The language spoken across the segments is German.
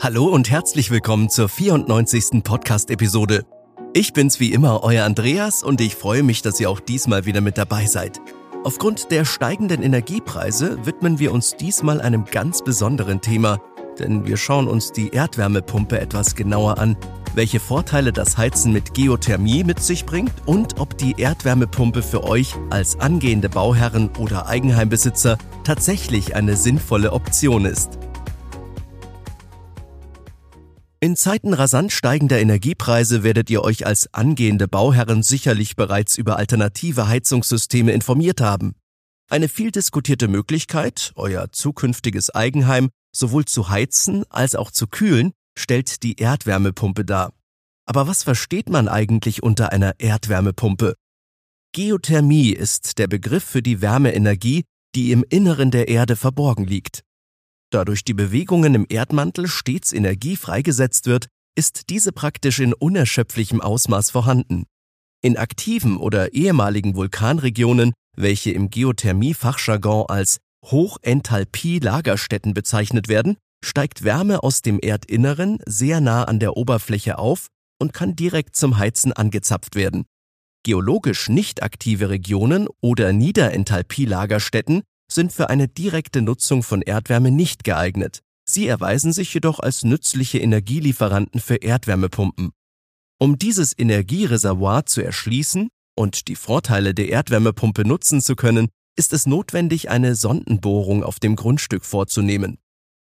Hallo und herzlich willkommen zur 94. Podcast-Episode. Ich bin's wie immer, euer Andreas, und ich freue mich, dass ihr auch diesmal wieder mit dabei seid. Aufgrund der steigenden Energiepreise widmen wir uns diesmal einem ganz besonderen Thema, denn wir schauen uns die Erdwärmepumpe etwas genauer an, welche Vorteile das Heizen mit Geothermie mit sich bringt und ob die Erdwärmepumpe für euch als angehende Bauherren oder Eigenheimbesitzer tatsächlich eine sinnvolle Option ist. In Zeiten rasant steigender Energiepreise werdet ihr euch als angehende Bauherren sicherlich bereits über alternative Heizungssysteme informiert haben. Eine viel diskutierte Möglichkeit, euer zukünftiges Eigenheim sowohl zu heizen als auch zu kühlen, stellt die Erdwärmepumpe dar. Aber was versteht man eigentlich unter einer Erdwärmepumpe? Geothermie ist der Begriff für die Wärmeenergie, die im Inneren der Erde verborgen liegt. Da durch die Bewegungen im Erdmantel stets Energie freigesetzt wird, ist diese praktisch in unerschöpflichem Ausmaß vorhanden. In aktiven oder ehemaligen Vulkanregionen, welche im Geothermie-Fachjargon als Hochenthalpie-Lagerstätten bezeichnet werden, steigt Wärme aus dem Erdinneren sehr nah an der Oberfläche auf und kann direkt zum Heizen angezapft werden. Geologisch nicht aktive Regionen oder Niederenthalpie-Lagerstätten sind für eine direkte Nutzung von Erdwärme nicht geeignet. Sie erweisen sich jedoch als nützliche Energielieferanten für Erdwärmepumpen. Um dieses Energiereservoir zu erschließen und die Vorteile der Erdwärmepumpe nutzen zu können, ist es notwendig, eine Sondenbohrung auf dem Grundstück vorzunehmen.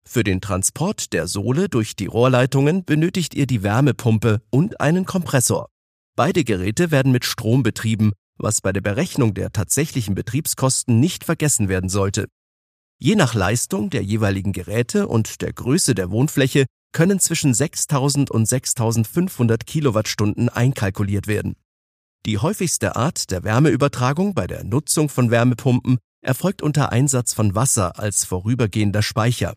Für den Transport der Sohle durch die Rohrleitungen benötigt ihr die Wärmepumpe und einen Kompressor. Beide Geräte werden mit Strom betrieben was bei der Berechnung der tatsächlichen Betriebskosten nicht vergessen werden sollte. Je nach Leistung der jeweiligen Geräte und der Größe der Wohnfläche können zwischen 6000 und 6500 Kilowattstunden einkalkuliert werden. Die häufigste Art der Wärmeübertragung bei der Nutzung von Wärmepumpen erfolgt unter Einsatz von Wasser als vorübergehender Speicher.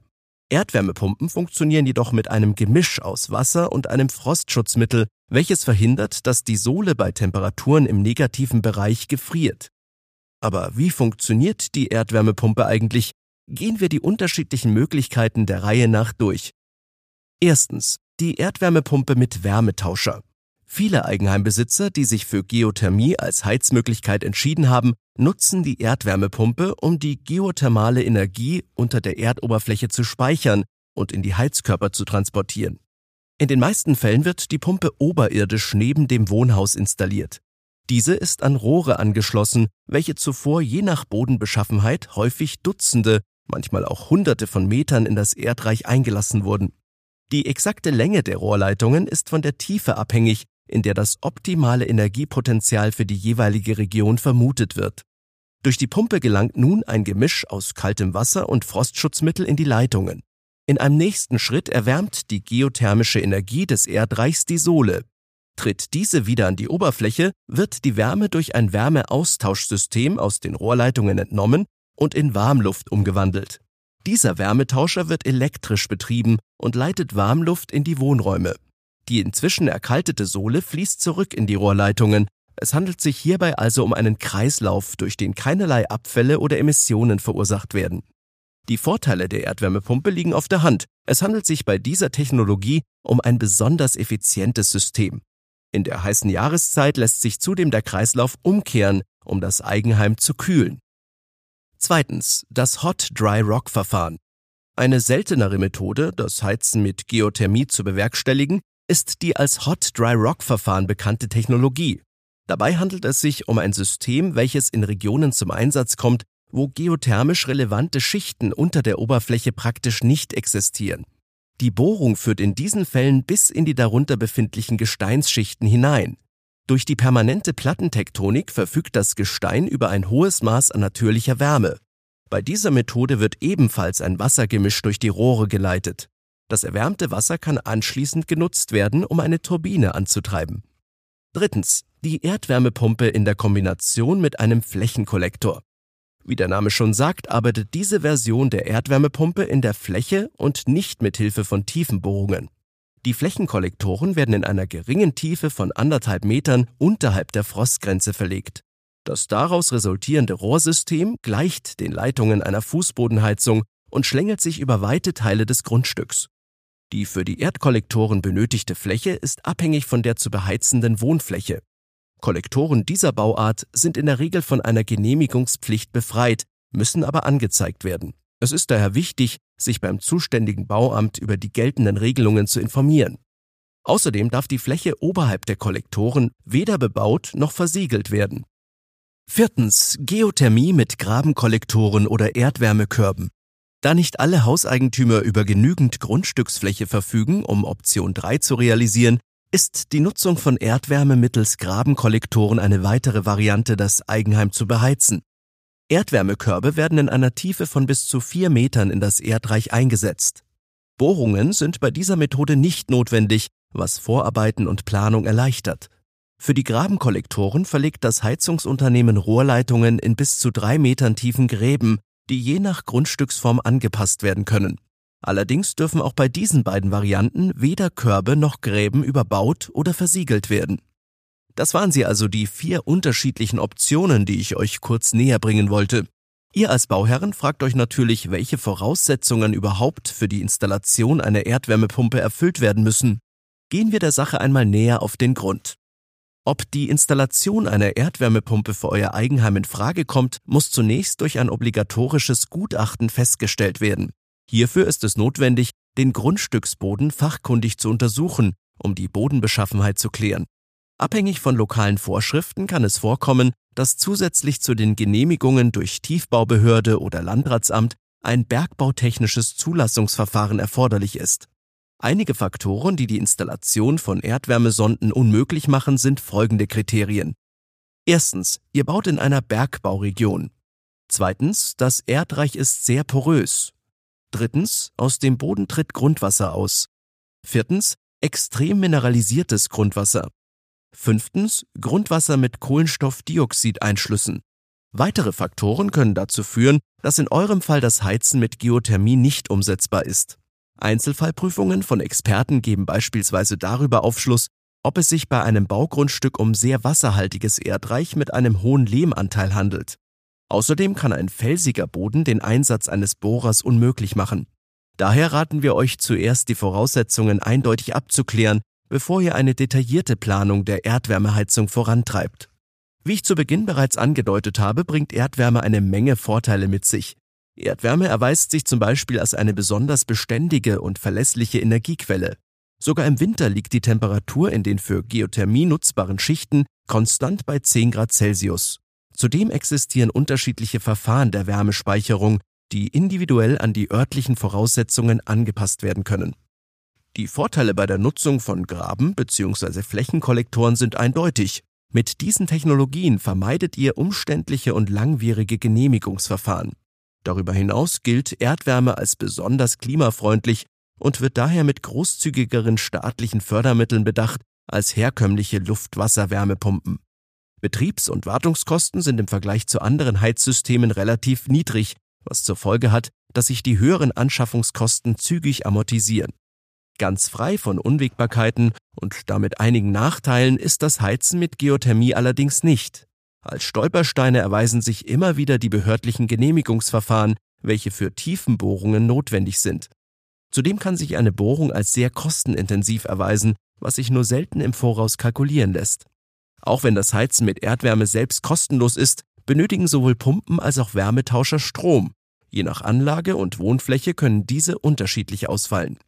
Erdwärmepumpen funktionieren jedoch mit einem Gemisch aus Wasser und einem Frostschutzmittel, welches verhindert, dass die Sohle bei Temperaturen im negativen Bereich gefriert. Aber wie funktioniert die Erdwärmepumpe eigentlich? Gehen wir die unterschiedlichen Möglichkeiten der Reihe nach durch. Erstens. Die Erdwärmepumpe mit Wärmetauscher. Viele Eigenheimbesitzer, die sich für Geothermie als Heizmöglichkeit entschieden haben, nutzen die Erdwärmepumpe, um die geothermale Energie unter der Erdoberfläche zu speichern und in die Heizkörper zu transportieren. In den meisten Fällen wird die Pumpe oberirdisch neben dem Wohnhaus installiert. Diese ist an Rohre angeschlossen, welche zuvor je nach Bodenbeschaffenheit häufig Dutzende, manchmal auch Hunderte von Metern in das Erdreich eingelassen wurden. Die exakte Länge der Rohrleitungen ist von der Tiefe abhängig, in der das optimale Energiepotenzial für die jeweilige Region vermutet wird. Durch die Pumpe gelangt nun ein Gemisch aus kaltem Wasser und Frostschutzmittel in die Leitungen. In einem nächsten Schritt erwärmt die geothermische Energie des Erdreichs die Sohle. Tritt diese wieder an die Oberfläche, wird die Wärme durch ein Wärmeaustauschsystem aus den Rohrleitungen entnommen und in Warmluft umgewandelt. Dieser Wärmetauscher wird elektrisch betrieben und leitet Warmluft in die Wohnräume. Die inzwischen erkaltete Sohle fließt zurück in die Rohrleitungen. Es handelt sich hierbei also um einen Kreislauf, durch den keinerlei Abfälle oder Emissionen verursacht werden. Die Vorteile der Erdwärmepumpe liegen auf der Hand. Es handelt sich bei dieser Technologie um ein besonders effizientes System. In der heißen Jahreszeit lässt sich zudem der Kreislauf umkehren, um das Eigenheim zu kühlen. Zweitens, das Hot Dry Rock Verfahren. Eine seltenere Methode, das Heizen mit Geothermie zu bewerkstelligen, ist die als Hot Dry Rock Verfahren bekannte Technologie. Dabei handelt es sich um ein System, welches in Regionen zum Einsatz kommt, wo geothermisch relevante Schichten unter der Oberfläche praktisch nicht existieren. Die Bohrung führt in diesen Fällen bis in die darunter befindlichen Gesteinsschichten hinein. Durch die permanente Plattentektonik verfügt das Gestein über ein hohes Maß an natürlicher Wärme. Bei dieser Methode wird ebenfalls ein Wassergemisch durch die Rohre geleitet. Das erwärmte Wasser kann anschließend genutzt werden, um eine Turbine anzutreiben. Drittens. Die Erdwärmepumpe in der Kombination mit einem Flächenkollektor. Wie der Name schon sagt, arbeitet diese Version der Erdwärmepumpe in der Fläche und nicht mit Hilfe von Tiefenbohrungen. Die Flächenkollektoren werden in einer geringen Tiefe von anderthalb Metern unterhalb der Frostgrenze verlegt. Das daraus resultierende Rohrsystem gleicht den Leitungen einer Fußbodenheizung und schlängelt sich über weite Teile des Grundstücks. Die für die Erdkollektoren benötigte Fläche ist abhängig von der zu beheizenden Wohnfläche. Kollektoren dieser Bauart sind in der Regel von einer Genehmigungspflicht befreit, müssen aber angezeigt werden. Es ist daher wichtig, sich beim zuständigen Bauamt über die geltenden Regelungen zu informieren. Außerdem darf die Fläche oberhalb der Kollektoren weder bebaut noch versiegelt werden. Viertens. Geothermie mit Grabenkollektoren oder Erdwärmekörben. Da nicht alle Hauseigentümer über genügend Grundstücksfläche verfügen, um Option 3 zu realisieren, ist die Nutzung von Erdwärme mittels Grabenkollektoren eine weitere Variante, das Eigenheim zu beheizen. Erdwärmekörbe werden in einer Tiefe von bis zu vier Metern in das Erdreich eingesetzt. Bohrungen sind bei dieser Methode nicht notwendig, was Vorarbeiten und Planung erleichtert. Für die Grabenkollektoren verlegt das Heizungsunternehmen Rohrleitungen in bis zu drei Metern tiefen Gräben, die je nach Grundstücksform angepasst werden können. Allerdings dürfen auch bei diesen beiden Varianten weder Körbe noch Gräben überbaut oder versiegelt werden. Das waren sie also die vier unterschiedlichen Optionen, die ich euch kurz näher bringen wollte. Ihr als Bauherren fragt euch natürlich, welche Voraussetzungen überhaupt für die Installation einer Erdwärmepumpe erfüllt werden müssen. Gehen wir der Sache einmal näher auf den Grund. Ob die Installation einer Erdwärmepumpe für euer Eigenheim in Frage kommt, muss zunächst durch ein obligatorisches Gutachten festgestellt werden. Hierfür ist es notwendig, den Grundstücksboden fachkundig zu untersuchen, um die Bodenbeschaffenheit zu klären. Abhängig von lokalen Vorschriften kann es vorkommen, dass zusätzlich zu den Genehmigungen durch Tiefbaubehörde oder Landratsamt ein bergbautechnisches Zulassungsverfahren erforderlich ist. Einige Faktoren, die die Installation von Erdwärmesonden unmöglich machen, sind folgende Kriterien. Erstens, ihr baut in einer Bergbauregion. Zweitens, das Erdreich ist sehr porös. Drittens, aus dem Boden tritt Grundwasser aus. Viertens, extrem mineralisiertes Grundwasser. Fünftens, Grundwasser mit Kohlenstoffdioxideinschlüssen. Weitere Faktoren können dazu führen, dass in eurem Fall das Heizen mit Geothermie nicht umsetzbar ist. Einzelfallprüfungen von Experten geben beispielsweise darüber Aufschluss, ob es sich bei einem Baugrundstück um sehr wasserhaltiges Erdreich mit einem hohen Lehmanteil handelt. Außerdem kann ein felsiger Boden den Einsatz eines Bohrers unmöglich machen. Daher raten wir euch zuerst die Voraussetzungen eindeutig abzuklären, bevor ihr eine detaillierte Planung der Erdwärmeheizung vorantreibt. Wie ich zu Beginn bereits angedeutet habe, bringt Erdwärme eine Menge Vorteile mit sich. Erdwärme erweist sich zum Beispiel als eine besonders beständige und verlässliche Energiequelle. Sogar im Winter liegt die Temperatur in den für Geothermie nutzbaren Schichten konstant bei 10 Grad Celsius. Zudem existieren unterschiedliche Verfahren der Wärmespeicherung, die individuell an die örtlichen Voraussetzungen angepasst werden können. Die Vorteile bei der Nutzung von Graben bzw. Flächenkollektoren sind eindeutig. Mit diesen Technologien vermeidet ihr umständliche und langwierige Genehmigungsverfahren. Darüber hinaus gilt Erdwärme als besonders klimafreundlich und wird daher mit großzügigeren staatlichen Fördermitteln bedacht als herkömmliche Luft-Wasser-Wärmepumpen. Betriebs- und Wartungskosten sind im Vergleich zu anderen Heizsystemen relativ niedrig, was zur Folge hat, dass sich die höheren Anschaffungskosten zügig amortisieren. Ganz frei von Unwägbarkeiten und damit einigen Nachteilen ist das Heizen mit Geothermie allerdings nicht. Als Stolpersteine erweisen sich immer wieder die behördlichen Genehmigungsverfahren, welche für Tiefenbohrungen notwendig sind. Zudem kann sich eine Bohrung als sehr kostenintensiv erweisen, was sich nur selten im Voraus kalkulieren lässt. Auch wenn das Heizen mit Erdwärme selbst kostenlos ist, benötigen sowohl Pumpen als auch Wärmetauscher Strom. Je nach Anlage und Wohnfläche können diese unterschiedlich ausfallen.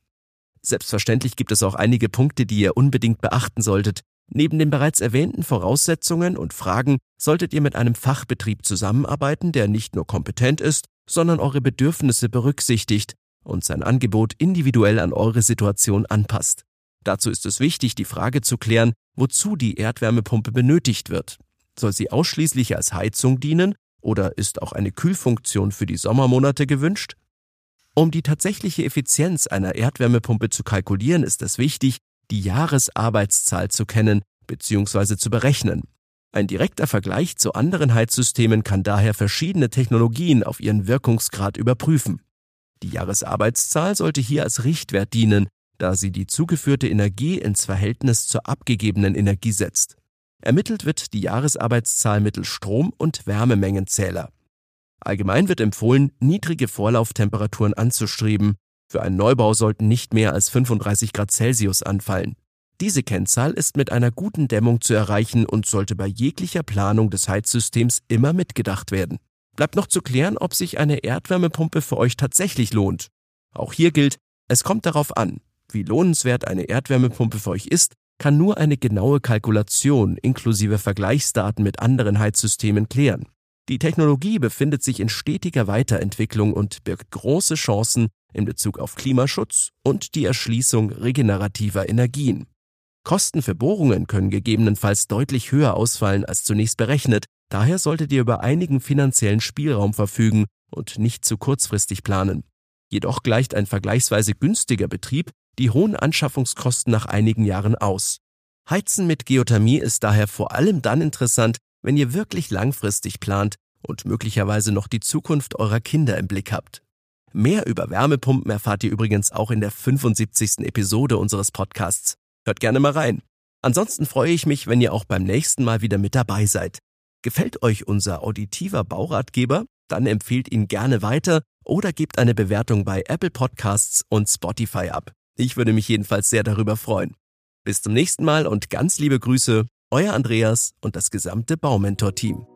Selbstverständlich gibt es auch einige Punkte, die ihr unbedingt beachten solltet, Neben den bereits erwähnten Voraussetzungen und Fragen solltet ihr mit einem Fachbetrieb zusammenarbeiten, der nicht nur kompetent ist, sondern eure Bedürfnisse berücksichtigt und sein Angebot individuell an eure Situation anpasst. Dazu ist es wichtig, die Frage zu klären, wozu die Erdwärmepumpe benötigt wird. Soll sie ausschließlich als Heizung dienen oder ist auch eine Kühlfunktion für die Sommermonate gewünscht? Um die tatsächliche Effizienz einer Erdwärmepumpe zu kalkulieren, ist es wichtig, die Jahresarbeitszahl zu kennen bzw. zu berechnen. Ein direkter Vergleich zu anderen Heizsystemen kann daher verschiedene Technologien auf ihren Wirkungsgrad überprüfen. Die Jahresarbeitszahl sollte hier als Richtwert dienen, da sie die zugeführte Energie ins Verhältnis zur abgegebenen Energie setzt. Ermittelt wird die Jahresarbeitszahl mittels Strom- und Wärmemengenzähler. Allgemein wird empfohlen, niedrige Vorlauftemperaturen anzustreben Für einen Neubau sollten nicht mehr als 35 Grad Celsius anfallen. Diese Kennzahl ist mit einer guten Dämmung zu erreichen und sollte bei jeglicher Planung des Heizsystems immer mitgedacht werden. Bleibt noch zu klären, ob sich eine Erdwärmepumpe für euch tatsächlich lohnt. Auch hier gilt, es kommt darauf an. Wie lohnenswert eine Erdwärmepumpe für euch ist, kann nur eine genaue Kalkulation inklusive Vergleichsdaten mit anderen Heizsystemen klären. Die Technologie befindet sich in stetiger Weiterentwicklung und birgt große Chancen in Bezug auf Klimaschutz und die Erschließung regenerativer Energien. Kosten für Bohrungen können gegebenenfalls deutlich höher ausfallen als zunächst berechnet, daher solltet ihr über einigen finanziellen Spielraum verfügen und nicht zu kurzfristig planen. Jedoch gleicht ein vergleichsweise günstiger Betrieb die hohen Anschaffungskosten nach einigen Jahren aus. Heizen mit Geothermie ist daher vor allem dann interessant, wenn ihr wirklich langfristig plant und möglicherweise noch die Zukunft eurer Kinder im Blick habt. Mehr über Wärmepumpen erfahrt ihr übrigens auch in der 75. Episode unseres Podcasts. Hört gerne mal rein. Ansonsten freue ich mich, wenn ihr auch beim nächsten Mal wieder mit dabei seid. Gefällt euch unser auditiver Bauratgeber? Dann empfehlt ihn gerne weiter oder gebt eine Bewertung bei Apple Podcasts und Spotify ab. Ich würde mich jedenfalls sehr darüber freuen. Bis zum nächsten Mal und ganz liebe Grüße, euer Andreas und das gesamte Baumentor-Team.